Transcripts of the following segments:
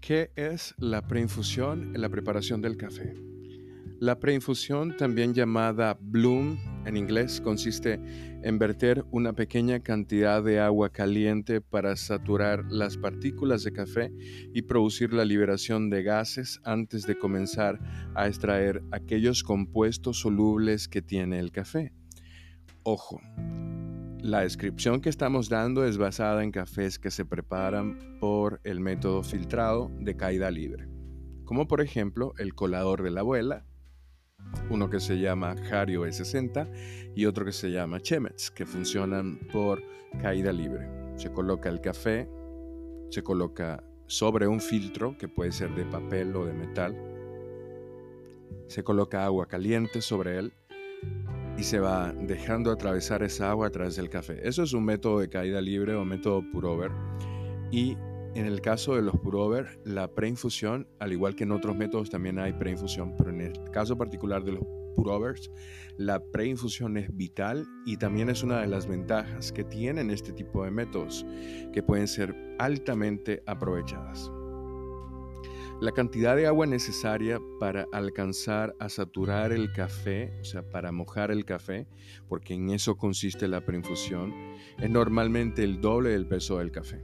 ¿Qué es la preinfusión en la preparación del café? La preinfusión, también llamada bloom en inglés, consiste en verter una pequeña cantidad de agua caliente para saturar las partículas de café y producir la liberación de gases antes de comenzar a extraer aquellos compuestos solubles que tiene el café. Ojo, la descripción que estamos dando es basada en cafés que se preparan por el método filtrado de caída libre, como por ejemplo el colador de la abuela, uno que se llama Hario E60 y otro que se llama Chemex, que funcionan por caída libre. Se coloca el café, se coloca sobre un filtro que puede ser de papel o de metal, se coloca agua caliente sobre él y se va dejando atravesar esa agua a través del café. Eso es un método de caída libre o método purover. Y en el caso de los purover, la preinfusión, al igual que en otros métodos también hay preinfusión, pero en el caso particular de los purovers, la preinfusión es vital y también es una de las ventajas que tienen este tipo de métodos, que pueden ser altamente aprovechadas. La cantidad de agua necesaria para alcanzar a saturar el café, o sea, para mojar el café, porque en eso consiste la preinfusión, es normalmente el doble del peso del café.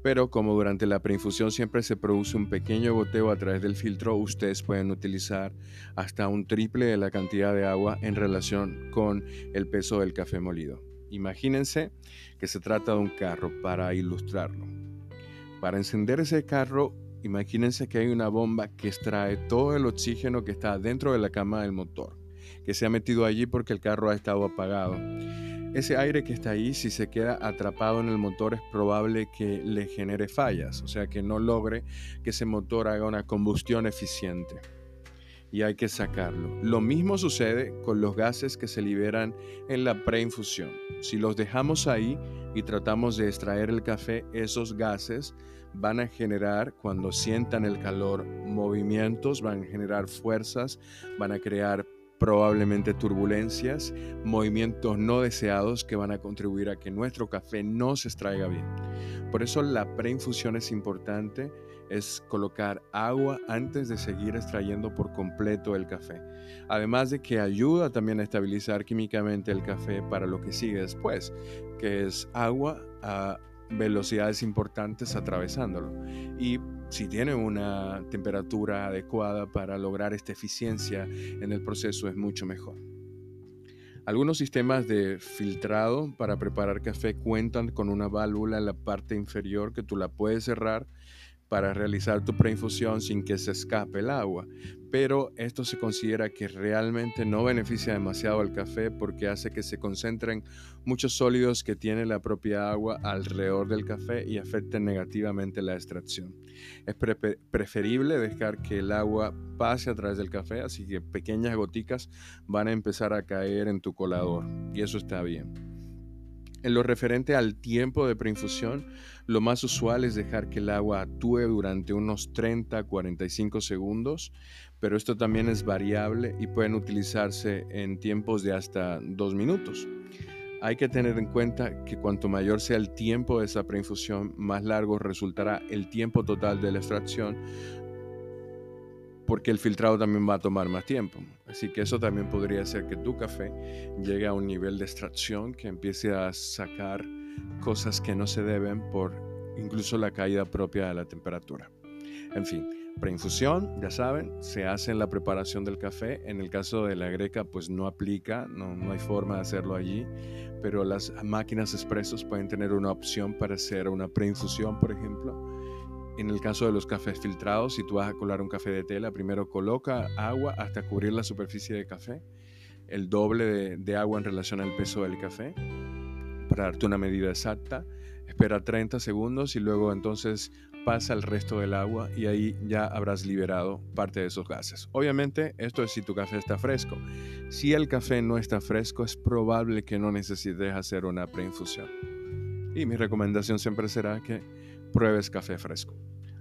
Pero como durante la preinfusión siempre se produce un pequeño goteo a través del filtro, ustedes pueden utilizar hasta un triple de la cantidad de agua en relación con el peso del café molido. Imagínense que se trata de un carro para ilustrarlo. Para encender ese carro Imagínense que hay una bomba que extrae todo el oxígeno que está dentro de la cama del motor, que se ha metido allí porque el carro ha estado apagado. Ese aire que está ahí, si se queda atrapado en el motor, es probable que le genere fallas, o sea que no logre que ese motor haga una combustión eficiente. Y hay que sacarlo. Lo mismo sucede con los gases que se liberan en la preinfusión. Si los dejamos ahí y tratamos de extraer el café, esos gases van a generar, cuando sientan el calor, movimientos, van a generar fuerzas, van a crear probablemente turbulencias, movimientos no deseados que van a contribuir a que nuestro café no se extraiga bien. Por eso la preinfusión es importante, es colocar agua antes de seguir extrayendo por completo el café. Además de que ayuda también a estabilizar químicamente el café para lo que sigue después, que es agua a velocidades importantes atravesándolo. Y si tiene una temperatura adecuada para lograr esta eficiencia en el proceso es mucho mejor. Algunos sistemas de filtrado para preparar café cuentan con una válvula en la parte inferior que tú la puedes cerrar para realizar tu preinfusión sin que se escape el agua, pero esto se considera que realmente no beneficia demasiado al café porque hace que se concentren muchos sólidos que tiene la propia agua alrededor del café y afecten negativamente la extracción. Es preferible dejar que el agua pase a través del café, así que pequeñas goticas van a empezar a caer en tu colador y eso está bien. En lo referente al tiempo de preinfusión, lo más usual es dejar que el agua actúe durante unos 30 45 segundos, pero esto también es variable y pueden utilizarse en tiempos de hasta 2 minutos. Hay que tener en cuenta que cuanto mayor sea el tiempo de esa preinfusión, más largo resultará el tiempo total de la extracción, porque el filtrado también va a tomar más tiempo. Así que eso también podría hacer que tu café llegue a un nivel de extracción que empiece a sacar cosas que no se deben por incluso la caída propia de la temperatura. En fin, preinfusión, ya saben, se hace en la preparación del café. En el caso de la greca, pues no aplica, no, no hay forma de hacerlo allí, pero las máquinas expresos pueden tener una opción para hacer una preinfusión, por ejemplo en el caso de los cafés filtrados, si tú vas a colar un café de tela, primero coloca agua hasta cubrir la superficie de café, el doble de, agua en relación al peso del café, para darte una medida exacta. Espera 30 segundos y luego entonces pasa el resto del agua y ahí ya habrás liberado parte de esos gases. Obviamente, esto es si tu café está fresco. Si el café no está fresco, es probable que no necesites hacer una preinfusión. Y mi recomendación siempre será que pruebes café fresco.